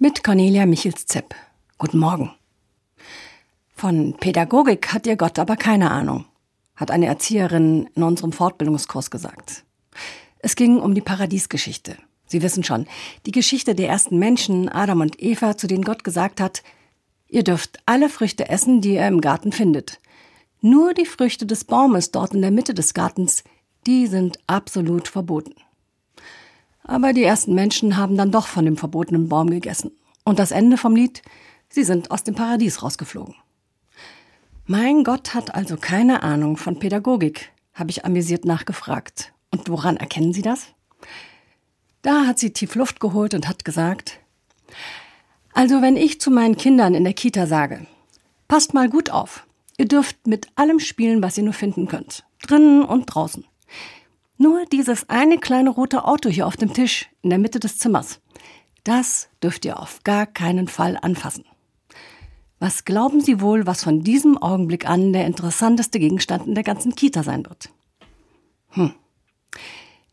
Mit Cornelia Michels-Zepp. Guten Morgen. Von Pädagogik hat ihr Gott aber keine Ahnung, hat eine Erzieherin in unserem Fortbildungskurs gesagt. Es ging um die Paradiesgeschichte. Sie wissen schon, die Geschichte der ersten Menschen, Adam und Eva, zu denen Gott gesagt hat, ihr dürft alle Früchte essen, die ihr im Garten findet. Nur die Früchte des Baumes dort in der Mitte des Gartens, die sind absolut verboten. Aber die ersten Menschen haben dann doch von dem verbotenen Baum gegessen. Und das Ende vom Lied, sie sind aus dem Paradies rausgeflogen. Mein Gott hat also keine Ahnung von Pädagogik, habe ich amüsiert nachgefragt. Und woran erkennen Sie das? Da hat sie tief Luft geholt und hat gesagt, also wenn ich zu meinen Kindern in der Kita sage, passt mal gut auf, ihr dürft mit allem spielen, was ihr nur finden könnt, drinnen und draußen. Nur dieses eine kleine rote Auto hier auf dem Tisch in der Mitte des Zimmers, das dürft ihr auf gar keinen Fall anfassen. Was glauben Sie wohl, was von diesem Augenblick an der interessanteste Gegenstand in der ganzen Kita sein wird? Hm.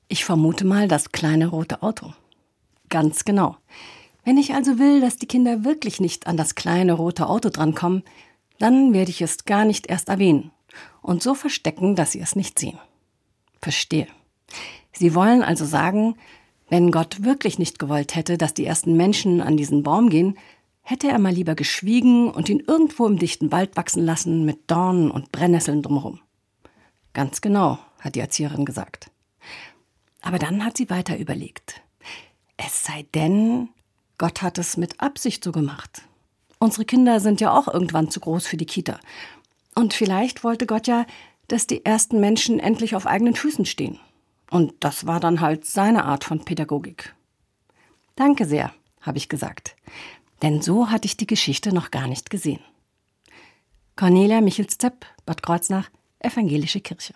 Ich vermute mal das kleine rote Auto. Ganz genau. Wenn ich also will, dass die Kinder wirklich nicht an das kleine rote Auto drankommen, dann werde ich es gar nicht erst erwähnen und so verstecken, dass sie es nicht sehen. Verstehe. Sie wollen also sagen, wenn Gott wirklich nicht gewollt hätte, dass die ersten Menschen an diesen Baum gehen, hätte er mal lieber geschwiegen und ihn irgendwo im dichten Wald wachsen lassen mit Dornen und Brennnesseln drumherum. Ganz genau, hat die Erzieherin gesagt. Aber dann hat sie weiter überlegt. Es sei denn, Gott hat es mit Absicht so gemacht. Unsere Kinder sind ja auch irgendwann zu groß für die Kita. Und vielleicht wollte Gott ja, dass die ersten Menschen endlich auf eigenen Füßen stehen. Und das war dann halt seine Art von Pädagogik. Danke sehr, habe ich gesagt. Denn so hatte ich die Geschichte noch gar nicht gesehen. Cornelia Michels-Zepp, Bad Kreuznach, Evangelische Kirche.